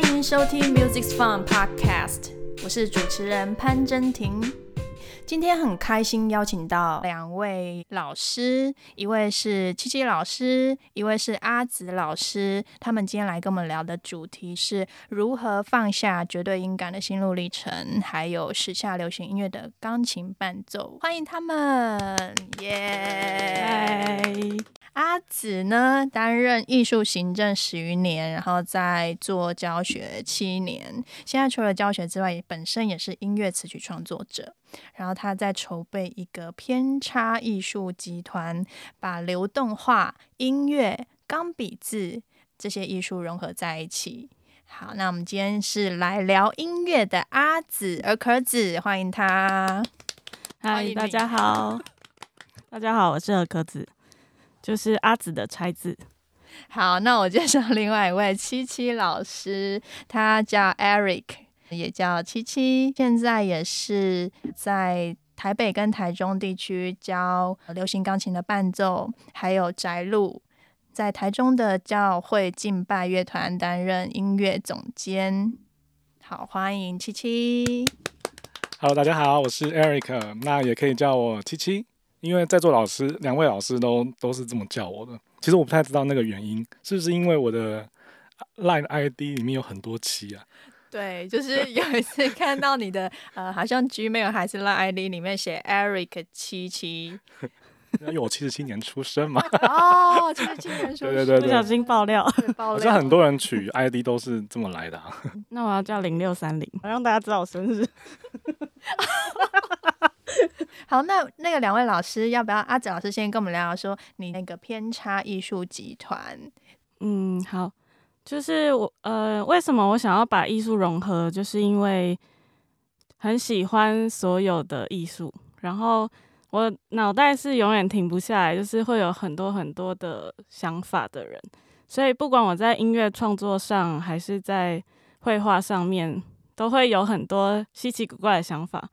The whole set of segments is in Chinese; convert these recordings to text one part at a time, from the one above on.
欢迎收听 Music Fun Podcast，我是主持人潘真婷。今天很开心邀请到两位老师，一位是七七老师，一位是阿紫老师。他们今天来跟我们聊的主题是如何放下绝对音感的心路历程，还有时下流行音乐的钢琴伴奏。欢迎他们，耶！阿紫呢，担任艺术行政十余年，然后在做教学七年。现在除了教学之外，本身也是音乐词曲创作者。然后他在筹备一个偏差艺术集团，把流动画、音乐、钢笔字这些艺术融合在一起。好，那我们今天是来聊音乐的阿紫儿可子，欢迎他。嗨，大家好，大家好，我是儿可子。就是阿紫的拆字。好，那我介绍另外一位七七老师，他叫 Eric，也叫七七，现在也是在台北跟台中地区教流行钢琴的伴奏，还有宅录，在台中的教会敬拜乐团担任音乐总监。好，欢迎七七。Hello，大家好，我是 Eric，那也可以叫我七七。因为在座老师两位老师都都是这么叫我的，其实我不太知道那个原因，是不是因为我的 Line ID 里面有很多七啊？对，就是有一次看到你的呃，好像 Gmail 还是 Line ID 里面写 Eric 七七，因为我七十七年出生嘛。哦，七十七年出生，对对对，不小心爆料，爆料。好像很多人取 ID 都是这么来的。那我要叫零六三零，让大家知道我生日。好，那那个两位老师，要不要阿紫老师先跟我们聊聊，说你那个偏差艺术集团？嗯，好，就是我呃，为什么我想要把艺术融合，就是因为很喜欢所有的艺术，然后我脑袋是永远停不下来，就是会有很多很多的想法的人，所以不管我在音乐创作上，还是在绘画上面，都会有很多稀奇古怪的想法。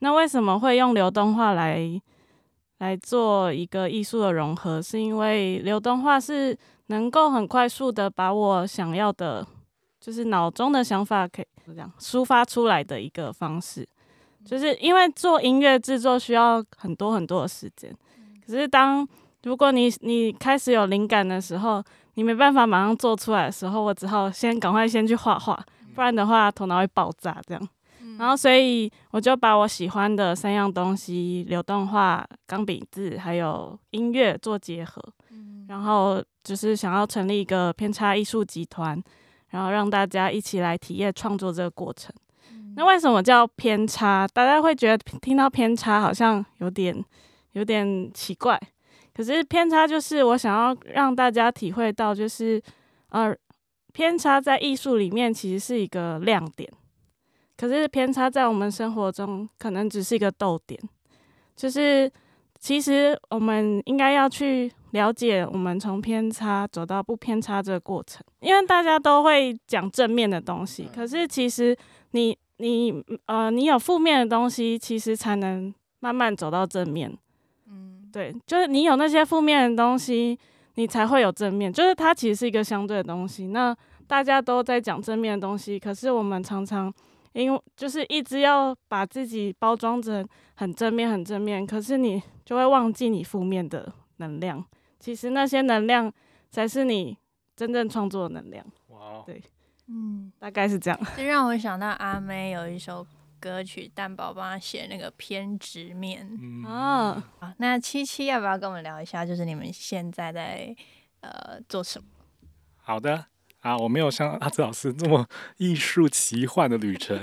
那为什么会用流动画来来做一个艺术的融合？是因为流动画是能够很快速的把我想要的，就是脑中的想法，可以这样抒发出来的一个方式。就是因为做音乐制作需要很多很多的时间，可是当如果你你开始有灵感的时候，你没办法马上做出来的时候，我只好先赶快先去画画，不然的话头脑会爆炸这样。然后，所以我就把我喜欢的三样东西——流动画、钢笔字，还有音乐做结合。然后就是想要成立一个偏差艺术集团，然后让大家一起来体验创作这个过程。那为什么叫偏差？大家会觉得听到偏差好像有点有点奇怪。可是偏差就是我想要让大家体会到，就是呃，偏差在艺术里面其实是一个亮点。可是偏差在我们生活中可能只是一个逗点，就是其实我们应该要去了解我们从偏差走到不偏差这个过程，因为大家都会讲正面的东西，可是其实你你呃你有负面的东西，其实才能慢慢走到正面。嗯，对，就是你有那些负面的东西，你才会有正面，就是它其实是一个相对的东西。那大家都在讲正面的东西，可是我们常常。因为就是一直要把自己包装成很正面、很正面，可是你就会忘记你负面的能量。其实那些能量才是你真正创作的能量。哇，对，嗯，大概是这样。这让我想到阿妹有一首歌曲，蛋宝帮她写那个偏执面。哦，好，那七七要不要跟我们聊一下？就是你们现在在呃做什么？好的。啊，我没有像阿紫老师这么 艺术奇幻的旅程。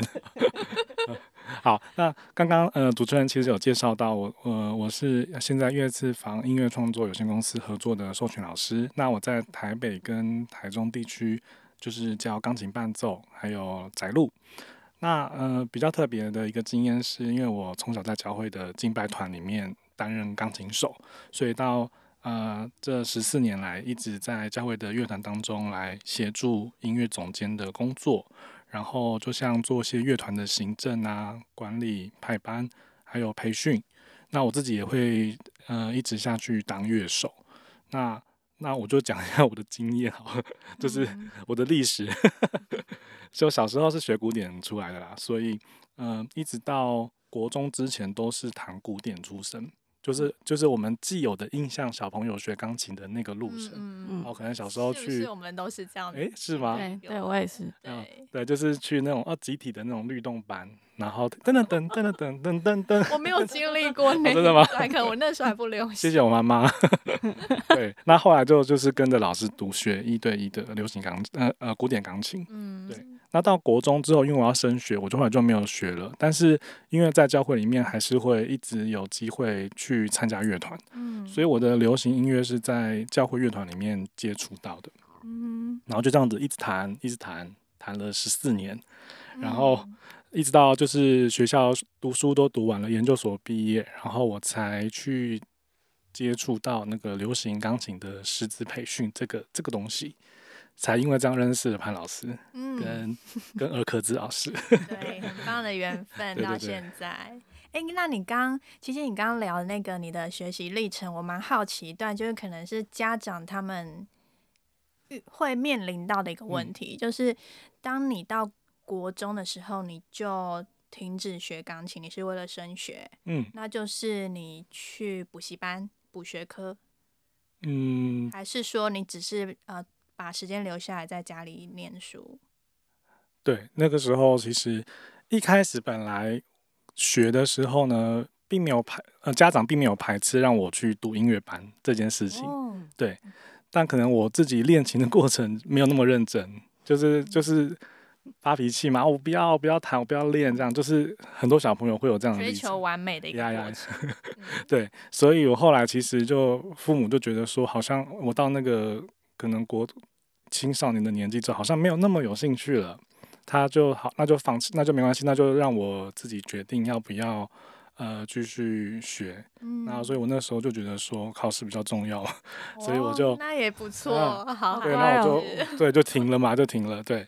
好，那刚刚呃，主持人其实有介绍到我，呃，我是现在乐次房音乐创作有限公司合作的授权老师。那我在台北跟台中地区就是教钢琴伴奏，还有宅录。那呃，比较特别的一个经验是，因为我从小在教会的敬拜团里面担任钢琴手，所以到呃，这十四年来一直在教会的乐团当中来协助音乐总监的工作，然后就像做一些乐团的行政啊、管理、派班，还有培训。那我自己也会呃一直下去当乐手。那那我就讲一下我的经验好了，就是 我的历史。就小时候是学古典出来的啦，所以嗯，一直到国中之前都是弹古典出身。就是就是我们既有的印象，小朋友学钢琴的那个路程，嗯。然后可能小时候去，我们都是这样的，哎，是吗？对，对我也是，对。对，就是去那种啊集体的那种律动班，然后噔噔噔噔噔噔噔噔，我没有经历过那真的吗？可能我那时候还不流行。谢谢我妈妈。对，那后来就就是跟着老师读学一对一的流行钢，呃呃古典钢琴。嗯，对那到国中之后，因为我要升学，我就后来就没有学了。但是因为在教会里面，还是会一直有机会去参加乐团，嗯，所以我的流行音乐是在教会乐团里面接触到的。嗯，然后就这样子一直弹，一直弹，弹了十四年，然后嗯一直到就是学校读书都读完了，研究所毕业，然后我才去接触到那个流行钢琴的师资培训这个这个东西，才因为这样认识了潘老师嗯，跟、跟尔克兹老师。对，很棒的缘分到现在。哎，那你刚其实你刚刚聊的那个你的学习历程，我蛮好奇一段，就是可能是家长他们遇会面临到的一个问嗯题，就是当你到国中的时候，你就停止学钢琴，你是为了升学，嗯那就是你去补习班补学科，嗯，还是说你只是呃把时间留下来在家里念书？对，那个时候其实一开始本来学的时候呢，并没有排呃家长并没有排斥让我去读音乐班这件事情。哦，但可能我自己练琴的过程没有那么认真，就是就是发脾气嘛，我不要不要弹，我不要练，这样就是很多小朋友会有这样的追。求完美的一个过程。嗯对，所以我后来其实就父母就觉得说，好像我到那个可能国青少年的年纪之后，好像没有那么有兴趣了。他就好，那就放弃，那就没关系，那就让我自己决定要不要呃继续学。嗯然后，所以我那时候就觉得说考试比较重要，所以我就哦那也不错，嗯好对，那我哦就对就停了嘛，就停了。对，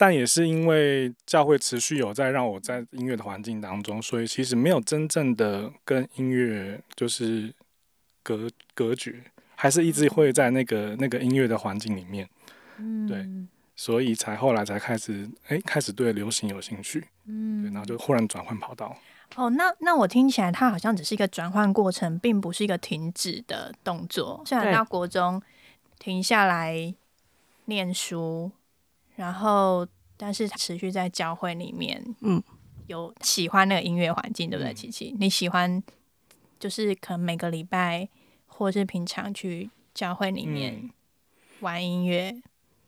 但也是因为教会持续有在让我在音乐的环境当中，所以其实没有真正的跟音乐就是隔隔绝，还是一直会在那个那个音乐的环境里面，嗯对所以才后来才开始哎开始对流行有兴趣，嗯对，嗯然后就忽然转换跑道。哦，那那我听起来它好像只是一个转换过程，并不是一个停止的动作。虽然对到国中停下来念书，然后但是持续在教会里面，嗯，有喜欢那个音乐环境，对不对？嗯。琪琪，你喜欢就是可能每个礼拜或是平常去教会里面嗯。玩音乐，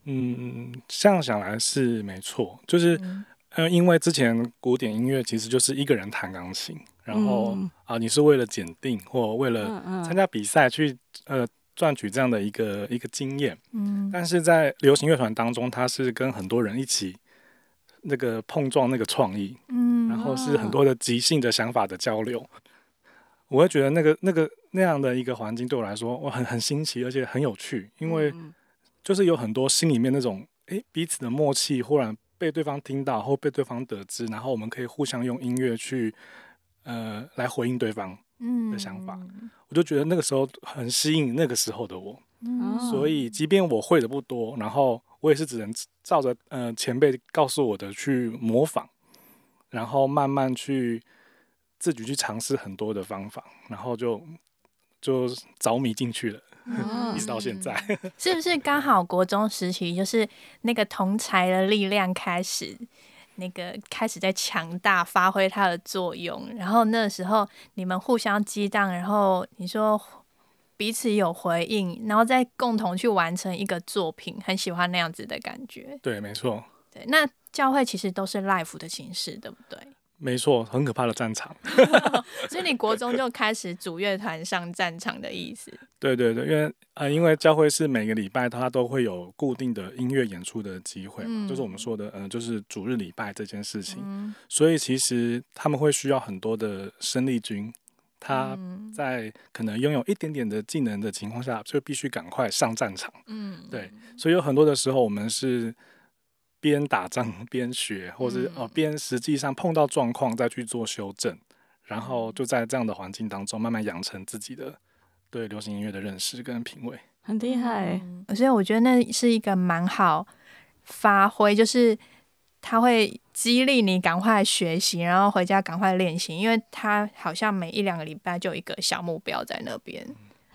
嗯，这样想来是没错，就是嗯。呃，因为之前古典音乐其实就是一个人弹钢琴，然后嗯。啊、你是为了检定或为了嗯嗯。参加比赛去呃赚取这样的一个一个经验，嗯但是在流行乐团当中，他是跟很多人一起那个碰撞那个创意，嗯然后是很多的即兴的想法的交流。我会觉得那个那个那样的一个环境对我来说，我很很新奇，而且很有趣，因为嗯就是有很多心里面那种诶彼此的默契，忽然被对方听到或被对方得知，然后我们可以互相用音乐去呃来回应对方。嗯的想法我就觉得那个时候很吸引那个时候的我，嗯。所以即便我会的不多，然后我也是只能照着呃前辈告诉我的去模仿，然后慢慢去自己去尝试很多的方法，然后就就着迷进去了，嗯 一直到现在。是不是刚好国中时期就是那个同才的力量开始，那个开始在强大发挥它的作用，然后那时候你们互相激荡，然后你说彼此有回应，然后再共同去完成一个作品，很喜欢那样子的感觉。对，没错，对，那教会其实都是 life 的形式，对不对？没错，很可怕的战场。所以你国中就开始主乐团上战场的意思。对对对，因为呃，因为教会是每个礼拜它都会有固定的音乐演出的机会嘛，就是我们说的，呃，就是主日礼拜这件事情，嗯，所以其实他们会需要很多的生力军，他嗯在可能拥有一点点的技能的情况下，就必须赶快上战场。嗯对，所以有很多的时候，我们是边打仗 边学，或是嗯哦边实际上碰到状况再去做修正，然后嗯就在这样的环境当中慢慢养成自己的对流行音乐的认识跟品味。很厉害、所以我觉得那是一个蛮好发挥，就是他会激励你赶快学习，然后回家赶快练习，因为他好像每一两个礼拜就有一个小目标在那边。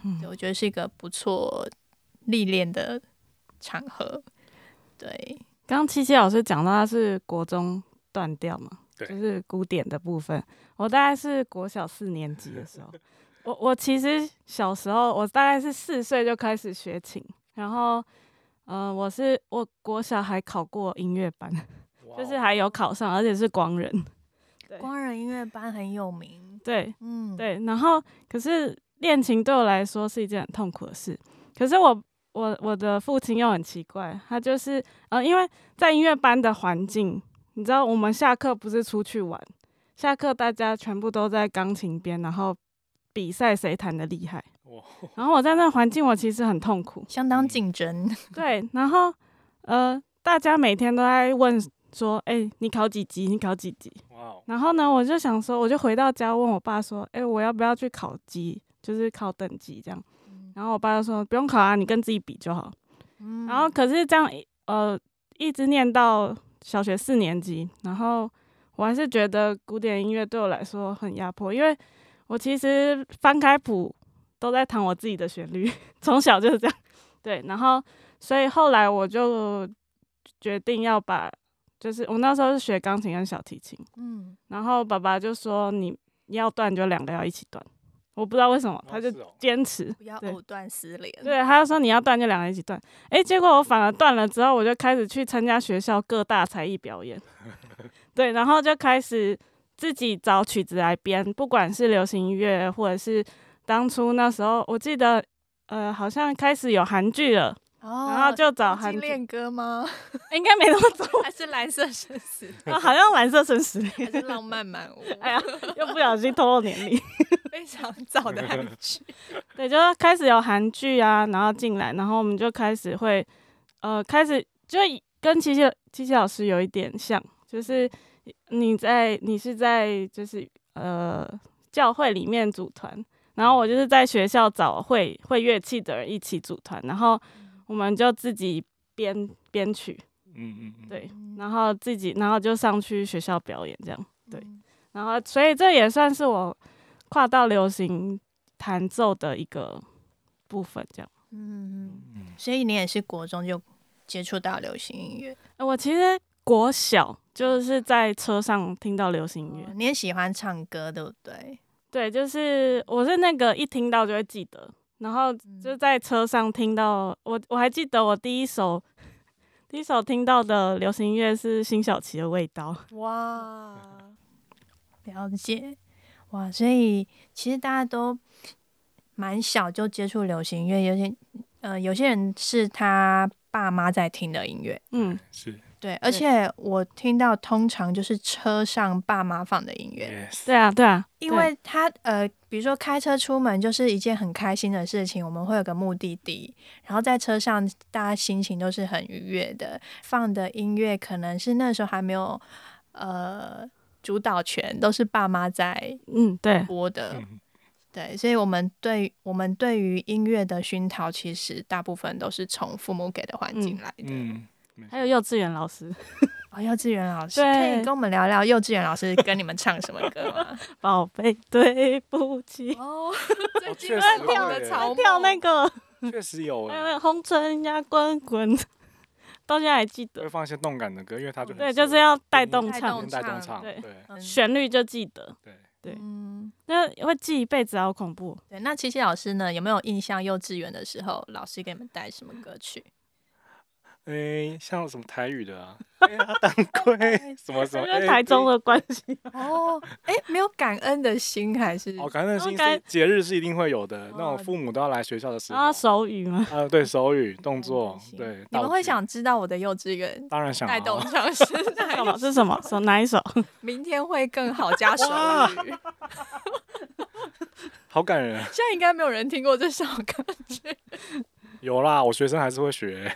嗯对我觉得是一个不错历练的场合。对，刚刚七七老师讲到他是国中断掉嘛，对就是古典的部分。我大概是国小四年级的时候，我我其实小时候我大概是四岁就开始学琴，然后呃，我是我国小还考过音乐班，就是还有考上，而且是光人。对光人音乐班很有名。对嗯，，对，然后可是练琴对我来说是一件很痛苦的事。可是我我我的父亲又很奇怪，他就是呃，因为在音乐班的环境，你知道我们下课不是出去玩，下课大家全部都在钢琴边，然后比赛谁弹的厉害。哇然后我在那环境，我其实很痛苦。相当竞争。对，然后呃，大家每天都在问说，哎、你考几级？你考几级？然后呢，我就想说，我就回到家问我爸说，哎、我要不要去考级，就是考等级这样？然后我爸就说不用考啊，你跟自己比就好。嗯然后可是这样呃，一直念到小学四年级，然后我还是觉得古典音乐对我来说很压迫，因为我其实翻开谱都在弹我自己的旋律，从小就是这样。对，然后所以后来我就决定要把，就是我那时候是学钢琴跟小提琴，嗯，然后爸爸就说你要断就两个要一起断，我不知道为什么，他就坚持。不要对藕断丝连。对，他就说你要断就两个一起断。诶，结果我反而断了之后，我就开始去参加学校各大才艺表演，对，然后就开始自己找曲子来编，不管是流行音乐，或者是当初那时候，我记得呃好像开始有韩剧了，哦，然后就找韩恋歌吗？应该没那么早，还是蓝色生死？啊好像蓝色生死还，是浪漫满屋？哎呀，又不小心透露年龄。非常早的韩剧。对，就开始有韩剧啊，然后进来，然后我们就开始会，呃，开始就跟琪琪琪琪老师有一点像，就是你在你是在就是呃教会里面组团，然后我就是在学校找会会乐器的人一起组团，然后我们就自己编编曲，嗯嗯嗯，对，然后自己然后就上去学校表演这样。对嗯然后，所以这也算是我跨到流行弹奏的一个部分，这样。嗯，嗯所以你也是国中就接触到流行音乐，呃我其实国小就是在车上听到流行音乐，哦你也喜欢唱歌，对不对？对，就是我是那个一听到就会记得，然后就在车上听到，我我还记得我第一首 第一首听到的流行音乐是辛晓琪的《味道》，哇，了解哇！所以其实大家都蛮小就接触流行音乐，有些呃有些人是他爸妈在听的音乐，嗯，是。对，而且我听到通常就是车上爸妈放的音乐。yes，对啊，对啊，因为他呃，比如说开车出门就是一件很开心的事情，我们会有个目的地，然后在车上大家心情都是很愉悦的，放的音乐可能是那时候还没有呃主导权，都是爸妈在嗯，对，播的，嗯。对，所以我们对我们对于音乐的熏陶，其实大部分都是从父母给的环境嗯。来的。还有幼稚园老师，哦，幼稚园老师可以跟我们聊聊幼稚园老师跟你们唱什么歌吗？宝贝，对不起，哦，最近哦确实在跳的草跳那个。确实有欸，还有红尘呀滚滚，到现在还记得会。放一些动感的歌，因为他就很对，就是要带动唱动，带动唱唱，对旋律就记得。对。对嗯，那会记一辈子，好恐怖。对。那七七老师呢？有没有印象？幼稚园的时候，老师给你们带什么歌曲？诶，像什么台语的啊，当归什么什么，哎因为台中的关系，哦，哎，没有感恩的心还是？哦，感恩的心哦感是节日是一定会有的，那哦种父母都要来学校的时候然后，手语吗，啊，对手语动作感恩的，心对，你们会想知道我的幼稚园当然想带动啊，唱是哪什一么是什么？手哪一首？明天会更好加手哇语。好感人，现在应该没有人听过这首歌曲。有啦，我学生还是会学，